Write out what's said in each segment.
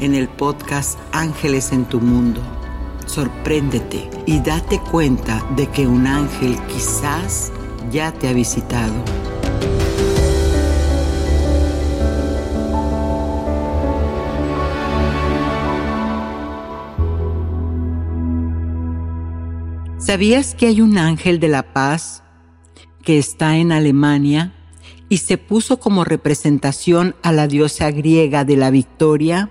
en el podcast Ángeles en tu Mundo. Sorpréndete y date cuenta de que un ángel quizás ya te ha visitado. ¿Sabías que hay un ángel de la paz que está en Alemania y se puso como representación a la diosa griega de la victoria?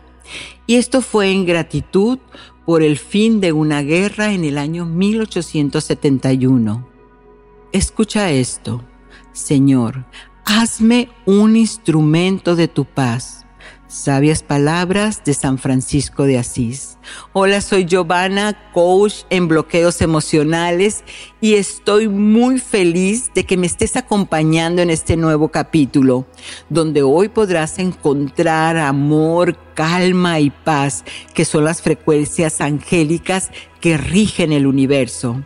Y esto fue en gratitud por el fin de una guerra en el año 1871. Escucha esto, Señor, hazme un instrumento de tu paz Sabias palabras de San Francisco de Asís. Hola, soy Giovanna, coach en bloqueos emocionales y estoy muy feliz de que me estés acompañando en este nuevo capítulo, donde hoy podrás encontrar amor, calma y paz, que son las frecuencias angélicas que rigen el universo.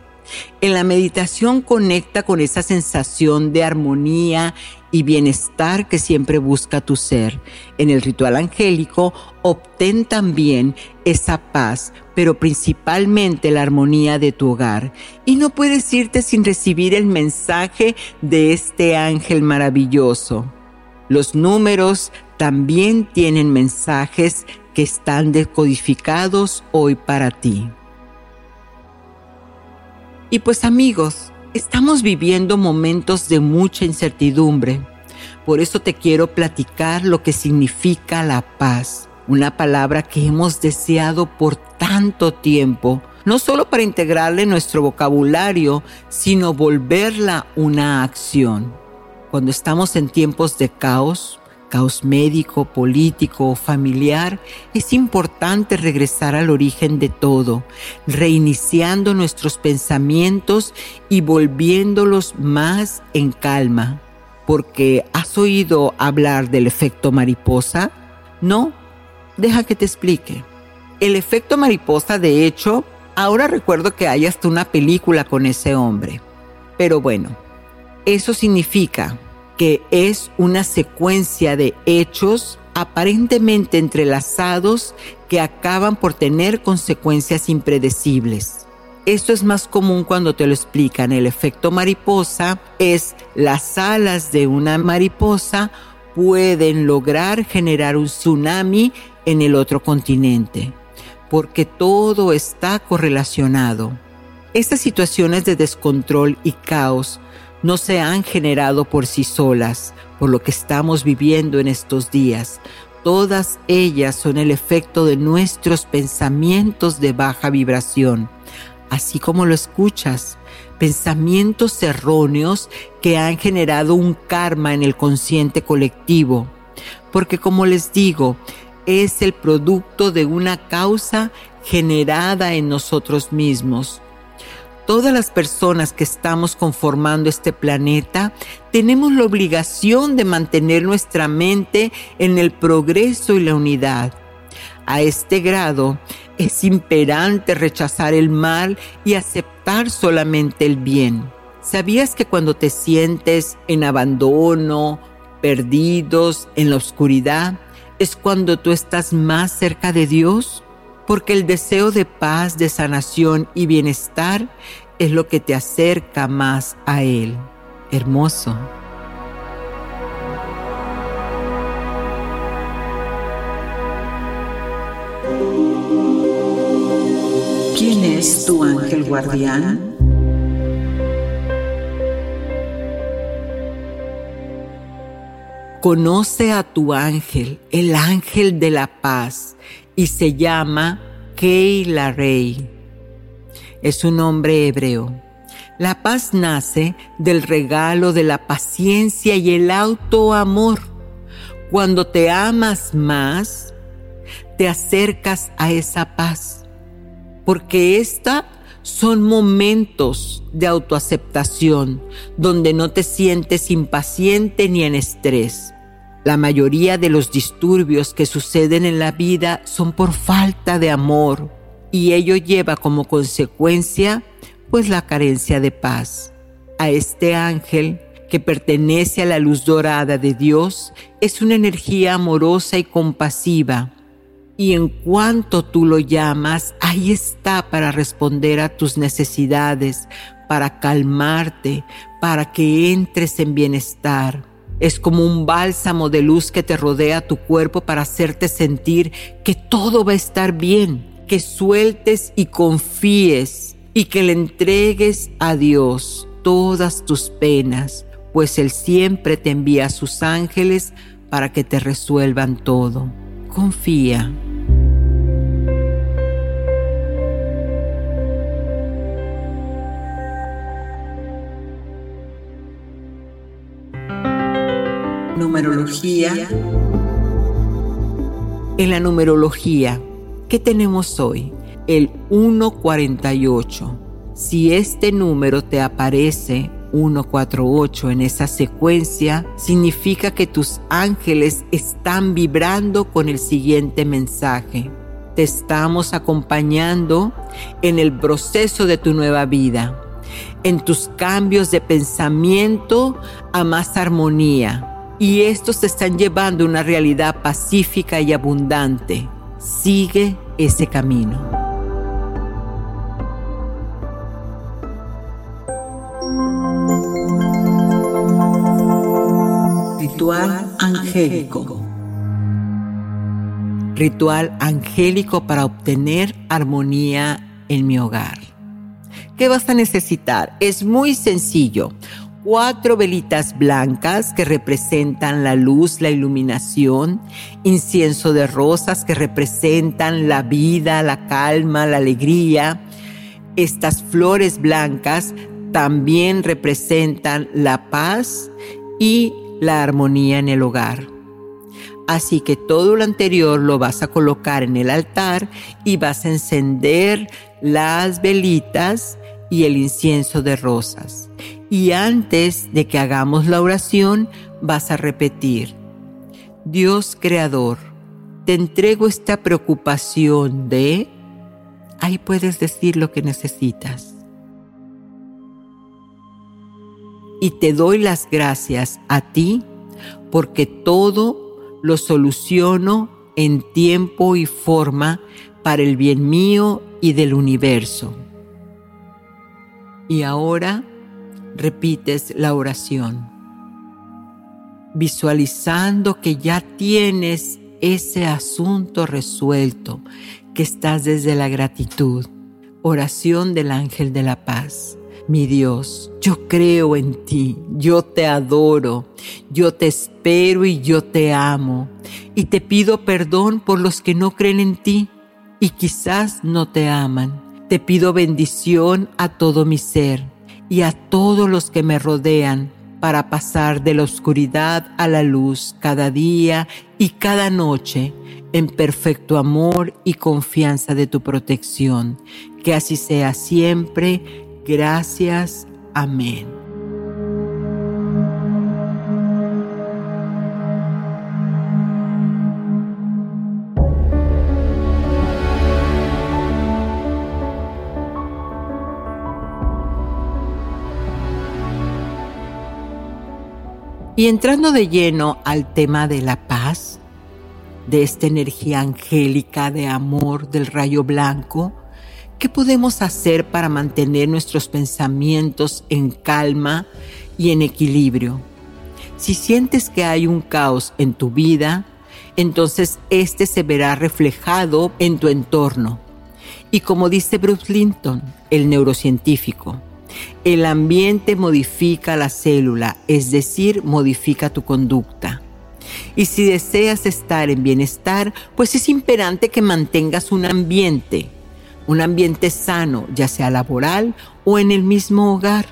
En la meditación conecta con esa sensación de armonía y bienestar que siempre busca tu ser. En el ritual angélico, obtén también esa paz, pero principalmente la armonía de tu hogar. Y no puedes irte sin recibir el mensaje de este ángel maravilloso. Los números también tienen mensajes que están decodificados hoy para ti. Y pues amigos, estamos viviendo momentos de mucha incertidumbre. Por eso te quiero platicar lo que significa la paz, una palabra que hemos deseado por tanto tiempo, no solo para integrarla en nuestro vocabulario, sino volverla una acción. Cuando estamos en tiempos de caos, caos médico, político o familiar, es importante regresar al origen de todo, reiniciando nuestros pensamientos y volviéndolos más en calma. Porque has oído hablar del efecto mariposa? No, deja que te explique. El efecto mariposa, de hecho, ahora recuerdo que hay hasta una película con ese hombre. Pero bueno, eso significa que es una secuencia de hechos aparentemente entrelazados que acaban por tener consecuencias impredecibles. Esto es más común cuando te lo explican. El efecto mariposa es las alas de una mariposa pueden lograr generar un tsunami en el otro continente, porque todo está correlacionado. Estas situaciones de descontrol y caos no se han generado por sí solas, por lo que estamos viviendo en estos días. Todas ellas son el efecto de nuestros pensamientos de baja vibración, así como lo escuchas, pensamientos erróneos que han generado un karma en el consciente colectivo. Porque como les digo, es el producto de una causa generada en nosotros mismos todas las personas que estamos conformando este planeta, tenemos la obligación de mantener nuestra mente en el progreso y la unidad. A este grado, es imperante rechazar el mal y aceptar solamente el bien. ¿Sabías que cuando te sientes en abandono, perdidos, en la oscuridad, es cuando tú estás más cerca de Dios? Porque el deseo de paz, de sanación y bienestar es lo que te acerca más a Él. Hermoso. ¿Quién es tu ángel guardián? Conoce a tu ángel, el ángel de la paz, y se llama Keila Rey. Es un nombre hebreo. La paz nace del regalo de la paciencia y el autoamor. Cuando te amas más, te acercas a esa paz, porque esta son momentos de autoaceptación donde no te sientes impaciente ni en estrés. La mayoría de los disturbios que suceden en la vida son por falta de amor y ello lleva como consecuencia pues la carencia de paz. A este ángel que pertenece a la luz dorada de Dios es una energía amorosa y compasiva y en cuanto tú lo llamas, ahí está para responder a tus necesidades, para calmarte, para que entres en bienestar. Es como un bálsamo de luz que te rodea tu cuerpo para hacerte sentir que todo va a estar bien, que sueltes y confíes y que le entregues a Dios todas tus penas, pues Él siempre te envía a sus ángeles para que te resuelvan todo. Confía. Numerología. En la numerología, ¿qué tenemos hoy? El 148. Si este número te aparece 148 en esa secuencia, significa que tus ángeles están vibrando con el siguiente mensaje. Te estamos acompañando en el proceso de tu nueva vida, en tus cambios de pensamiento a más armonía y estos te están llevando a una realidad pacífica y abundante. Sigue ese camino. Ritual angélico. Ritual angélico para obtener armonía en mi hogar. ¿Qué vas a necesitar? Es muy sencillo cuatro velitas blancas que representan la luz, la iluminación, incienso de rosas que representan la vida, la calma, la alegría. Estas flores blancas también representan la paz y la armonía en el hogar. Así que todo lo anterior lo vas a colocar en el altar y vas a encender las velitas y el incienso de rosas. Y antes de que hagamos la oración, vas a repetir, Dios Creador, te entrego esta preocupación de... Ahí puedes decir lo que necesitas. Y te doy las gracias a ti porque todo lo soluciono en tiempo y forma para el bien mío y del universo. Y ahora repites la oración, visualizando que ya tienes ese asunto resuelto, que estás desde la gratitud. Oración del ángel de la paz. Mi Dios, yo creo en ti, yo te adoro, yo te espero y yo te amo. Y te pido perdón por los que no creen en ti y quizás no te aman. Te pido bendición a todo mi ser y a todos los que me rodean para pasar de la oscuridad a la luz cada día y cada noche en perfecto amor y confianza de tu protección. Que así sea siempre. Gracias. Amén. Y entrando de lleno al tema de la paz, de esta energía angélica de amor del rayo blanco, ¿qué podemos hacer para mantener nuestros pensamientos en calma y en equilibrio? Si sientes que hay un caos en tu vida, entonces este se verá reflejado en tu entorno. Y como dice Bruce Linton, el neurocientífico, el ambiente modifica la célula, es decir, modifica tu conducta. Y si deseas estar en bienestar, pues es imperante que mantengas un ambiente, un ambiente sano, ya sea laboral o en el mismo hogar,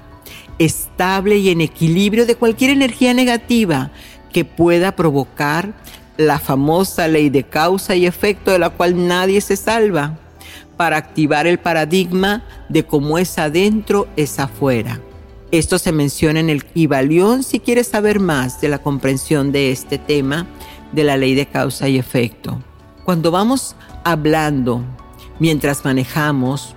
estable y en equilibrio de cualquier energía negativa que pueda provocar la famosa ley de causa y efecto de la cual nadie se salva para activar el paradigma de cómo es adentro es afuera. Esto se menciona en el Ibalión si quieres saber más de la comprensión de este tema de la ley de causa y efecto. Cuando vamos hablando mientras manejamos,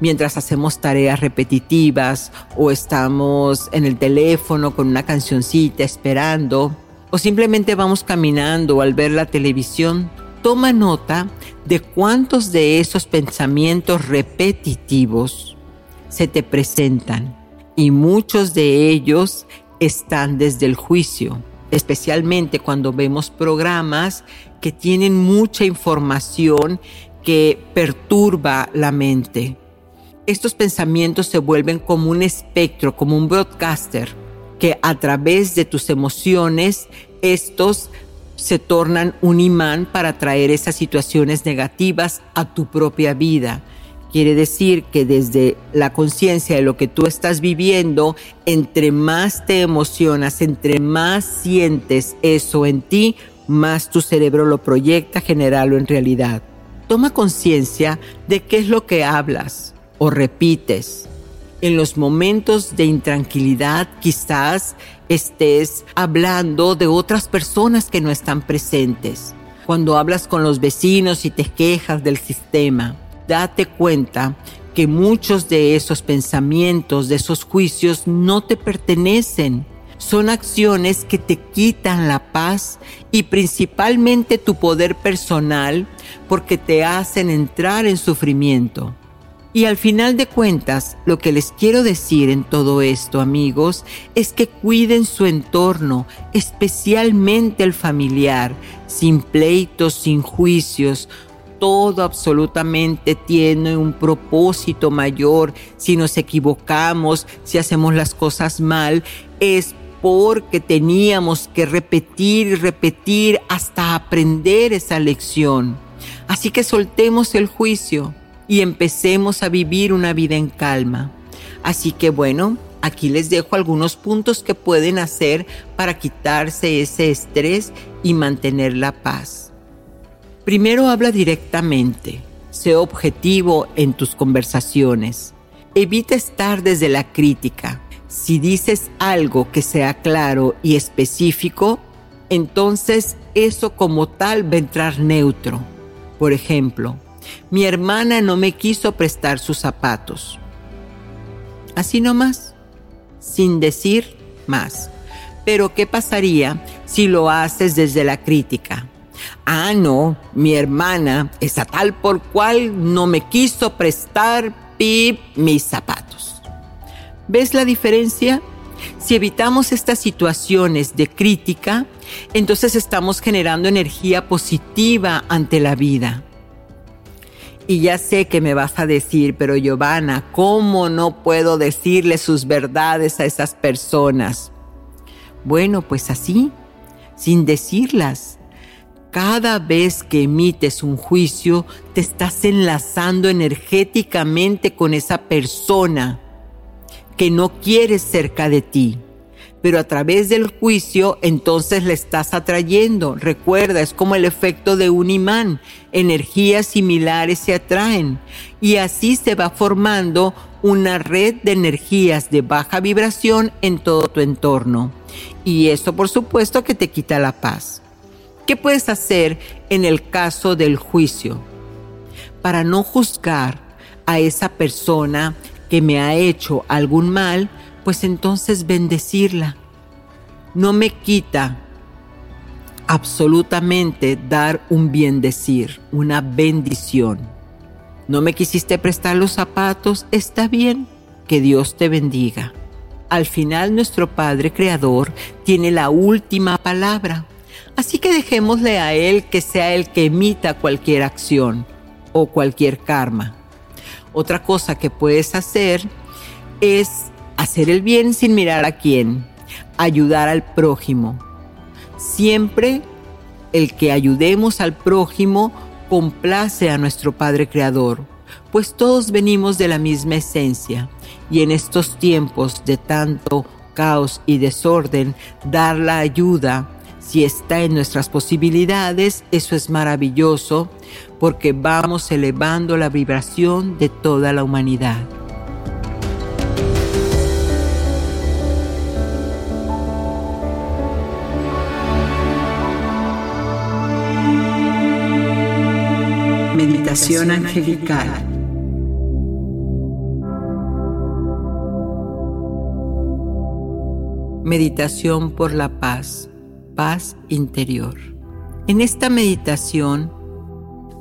mientras hacemos tareas repetitivas o estamos en el teléfono con una cancioncita esperando, o simplemente vamos caminando al ver la televisión, toma nota de cuántos de esos pensamientos repetitivos se te presentan y muchos de ellos están desde el juicio, especialmente cuando vemos programas que tienen mucha información que perturba la mente. Estos pensamientos se vuelven como un espectro, como un broadcaster, que a través de tus emociones, estos se tornan un imán para traer esas situaciones negativas a tu propia vida. Quiere decir que desde la conciencia de lo que tú estás viviendo, entre más te emocionas, entre más sientes eso en ti, más tu cerebro lo proyecta generarlo en realidad. Toma conciencia de qué es lo que hablas o repites. En los momentos de intranquilidad quizás estés hablando de otras personas que no están presentes. Cuando hablas con los vecinos y te quejas del sistema, date cuenta que muchos de esos pensamientos, de esos juicios no te pertenecen. Son acciones que te quitan la paz y principalmente tu poder personal porque te hacen entrar en sufrimiento. Y al final de cuentas, lo que les quiero decir en todo esto, amigos, es que cuiden su entorno, especialmente el familiar, sin pleitos, sin juicios. Todo absolutamente tiene un propósito mayor. Si nos equivocamos, si hacemos las cosas mal, es porque teníamos que repetir y repetir hasta aprender esa lección. Así que soltemos el juicio y empecemos a vivir una vida en calma. Así que bueno, aquí les dejo algunos puntos que pueden hacer para quitarse ese estrés y mantener la paz. Primero habla directamente, sé objetivo en tus conversaciones. Evita estar desde la crítica. Si dices algo que sea claro y específico, entonces eso como tal va a entrar neutro. Por ejemplo, mi hermana no me quiso prestar sus zapatos. Así nomás, sin decir más. Pero ¿qué pasaría si lo haces desde la crítica? Ah, no, mi hermana es a tal por cual no me quiso prestar pip mis zapatos. ¿Ves la diferencia? Si evitamos estas situaciones de crítica, entonces estamos generando energía positiva ante la vida. Y ya sé que me vas a decir, pero Giovanna, ¿cómo no puedo decirle sus verdades a esas personas? Bueno, pues así, sin decirlas. Cada vez que emites un juicio, te estás enlazando energéticamente con esa persona que no quieres cerca de ti pero a través del juicio entonces le estás atrayendo. Recuerda, es como el efecto de un imán. Energías similares se atraen y así se va formando una red de energías de baja vibración en todo tu entorno. Y esto por supuesto que te quita la paz. ¿Qué puedes hacer en el caso del juicio? Para no juzgar a esa persona que me ha hecho algún mal, pues entonces bendecirla. no me quita absolutamente dar un bien decir, una bendición. No me quisiste prestar los zapatos, está bien, que Dios te bendiga. Al final nuestro Padre Creador tiene la última palabra, así que dejémosle a Él que sea el que emita cualquier acción o cualquier karma. Otra cosa que puedes hacer es hacer el bien sin mirar a quién, ayudar al prójimo. Siempre el que ayudemos al prójimo complace a nuestro Padre Creador, pues todos venimos de la misma esencia y en estos tiempos de tanto caos y desorden, dar la ayuda, si está en nuestras posibilidades, eso es maravilloso porque vamos elevando la vibración de toda la humanidad. Meditación angelical. Meditación por la paz, paz interior. En esta meditación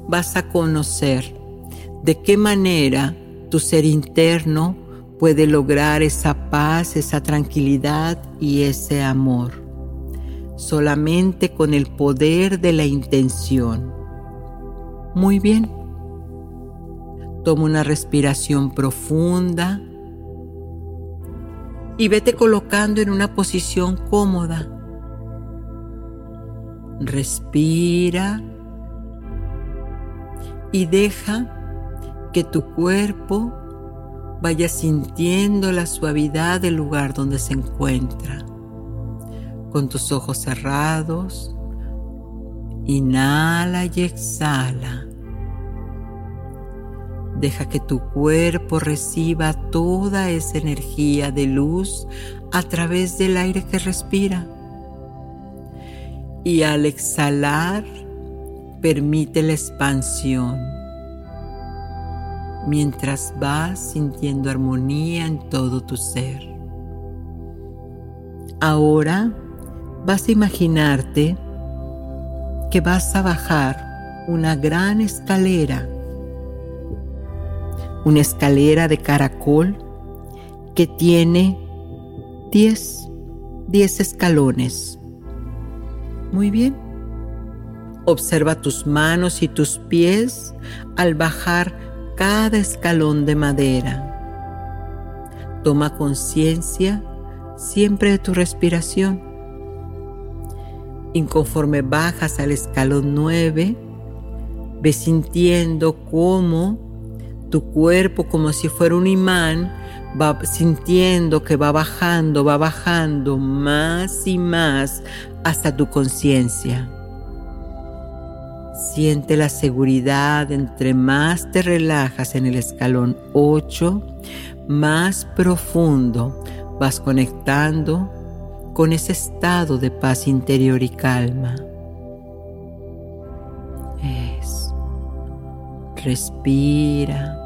vas a conocer de qué manera tu ser interno puede lograr esa paz, esa tranquilidad y ese amor. Solamente con el poder de la intención. Muy bien. Toma una respiración profunda y vete colocando en una posición cómoda. Respira y deja que tu cuerpo vaya sintiendo la suavidad del lugar donde se encuentra. Con tus ojos cerrados, inhala y exhala. Deja que tu cuerpo reciba toda esa energía de luz a través del aire que respira. Y al exhalar, permite la expansión mientras vas sintiendo armonía en todo tu ser. Ahora vas a imaginarte que vas a bajar una gran escalera, una escalera de caracol que tiene 10, 10 escalones. Muy bien. Observa tus manos y tus pies al bajar cada escalón de madera. Toma conciencia siempre de tu respiración. Y conforme bajas al escalón 9, ves sintiendo cómo tu cuerpo, como si fuera un imán, va sintiendo que va bajando, va bajando más y más hasta tu conciencia. Siente la seguridad entre más te relajas en el escalón 8, más profundo vas conectando con ese estado de paz interior y calma. Es. Respira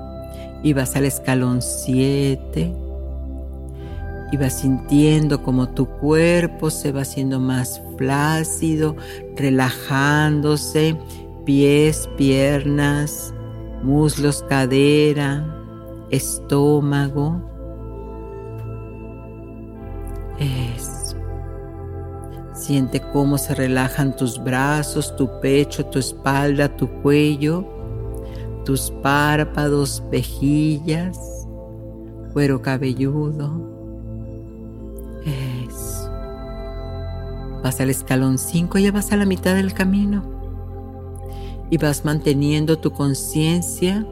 y vas al escalón 7 y vas sintiendo como tu cuerpo se va haciendo más flácido, relajándose pies, piernas, muslos, cadera, estómago. Eso. Siente cómo se relajan tus brazos, tu pecho, tu espalda, tu cuello, tus párpados, pejillas, cuero cabelludo. Eso. Vas al escalón 5, ya vas a la mitad del camino y vas manteniendo tu conciencia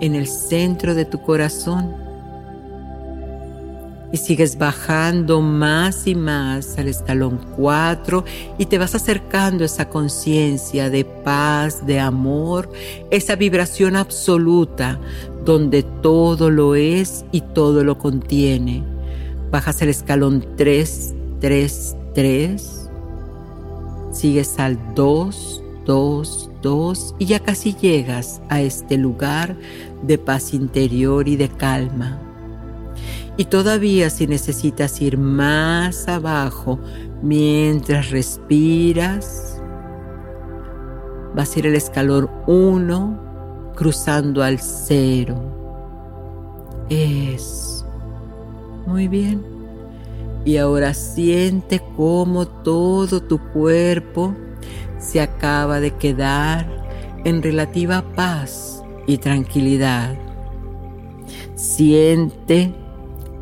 en el centro de tu corazón. Y sigues bajando más y más al escalón 4 y te vas acercando a esa conciencia de paz, de amor, esa vibración absoluta donde todo lo es y todo lo contiene. Bajas el escalón 3, 3, 3. Sigues al 2, 2, 2 y ya casi llegas a este lugar de paz interior y de calma. Y todavía si necesitas ir más abajo mientras respiras, vas a ir al escalón 1 cruzando al 0. Es muy bien. Y ahora siente cómo todo tu cuerpo se acaba de quedar en relativa paz y tranquilidad. Siente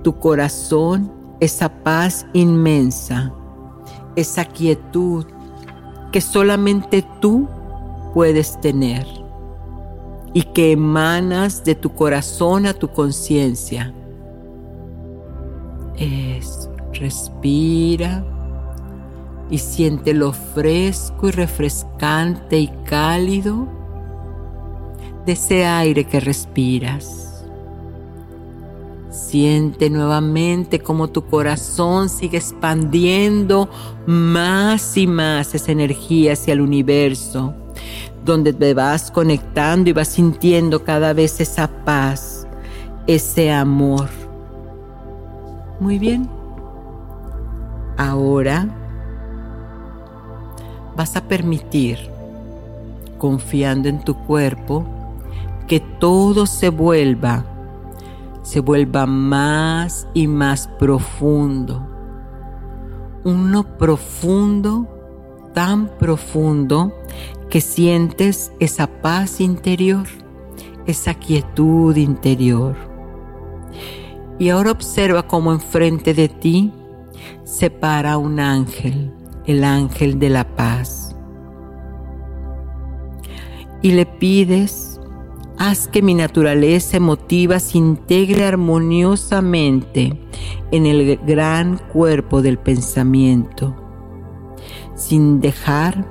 tu corazón esa paz inmensa, esa quietud que solamente tú puedes tener y que emanas de tu corazón a tu conciencia. Es, respira y siente lo fresco y refrescante y cálido de ese aire que respiras. Siente nuevamente como tu corazón sigue expandiendo más y más esa energía hacia el universo, donde te vas conectando y vas sintiendo cada vez esa paz, ese amor. Muy bien. Ahora vas a permitir, confiando en tu cuerpo, que todo se vuelva se vuelva más y más profundo. Uno profundo, tan profundo, que sientes esa paz interior, esa quietud interior. Y ahora observa cómo enfrente de ti se para un ángel, el ángel de la paz. Y le pides Haz que mi naturaleza emotiva se integre armoniosamente en el gran cuerpo del pensamiento, sin dejar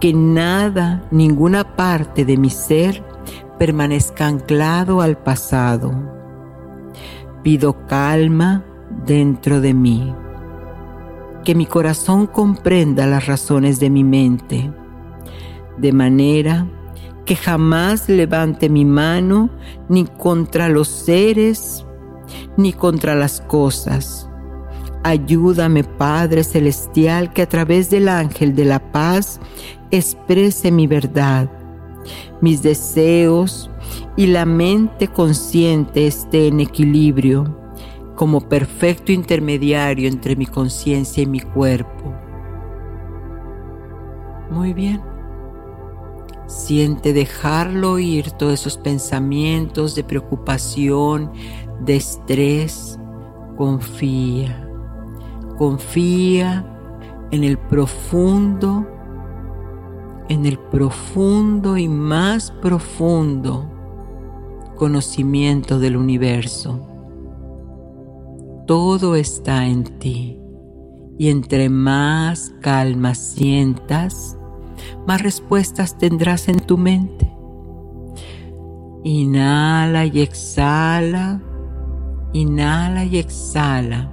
que nada, ninguna parte de mi ser permanezca anclado al pasado. Pido calma dentro de mí, que mi corazón comprenda las razones de mi mente, de manera que jamás levante mi mano ni contra los seres ni contra las cosas. Ayúdame, Padre Celestial, que a través del ángel de la paz exprese mi verdad, mis deseos y la mente consciente esté en equilibrio como perfecto intermediario entre mi conciencia y mi cuerpo. Muy bien. Siente dejarlo ir todos esos pensamientos de preocupación, de estrés. Confía, confía en el profundo, en el profundo y más profundo conocimiento del universo. Todo está en ti y entre más calma sientas, más respuestas tendrás en tu mente. Inhala y exhala, inhala y exhala.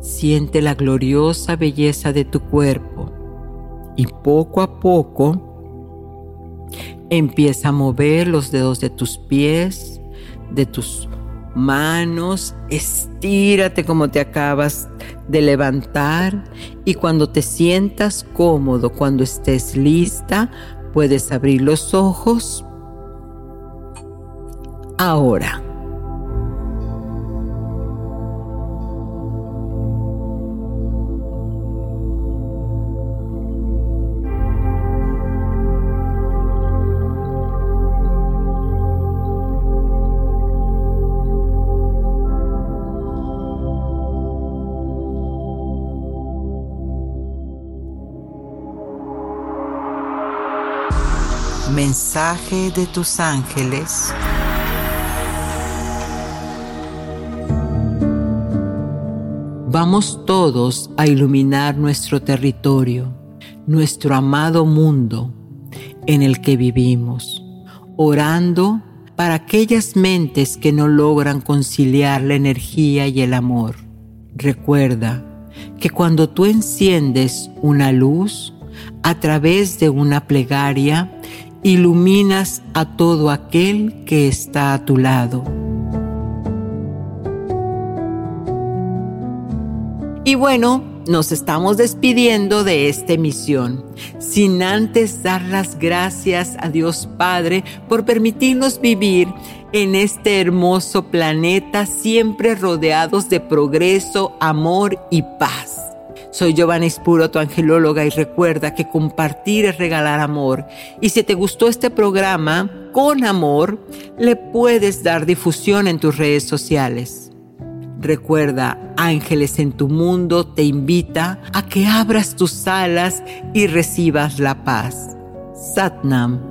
Siente la gloriosa belleza de tu cuerpo y poco a poco empieza a mover los dedos de tus pies, de tus manos, estírate como te acabas de levantar y cuando te sientas cómodo, cuando estés lista, puedes abrir los ojos. Ahora. Mensaje de tus ángeles. Vamos todos a iluminar nuestro territorio, nuestro amado mundo en el que vivimos, orando para aquellas mentes que no logran conciliar la energía y el amor. Recuerda que cuando tú enciendes una luz a través de una plegaria, iluminas a todo aquel que está a tu lado. Y bueno, nos estamos despidiendo de esta misión, sin antes dar las gracias a Dios Padre por permitirnos vivir en este hermoso planeta siempre rodeados de progreso, amor y paz. Soy Giovanna Espuro, tu angelóloga, y recuerda que compartir es regalar amor. Y si te gustó este programa, con amor, le puedes dar difusión en tus redes sociales. Recuerda, Ángeles en tu mundo te invita a que abras tus alas y recibas la paz. Satnam.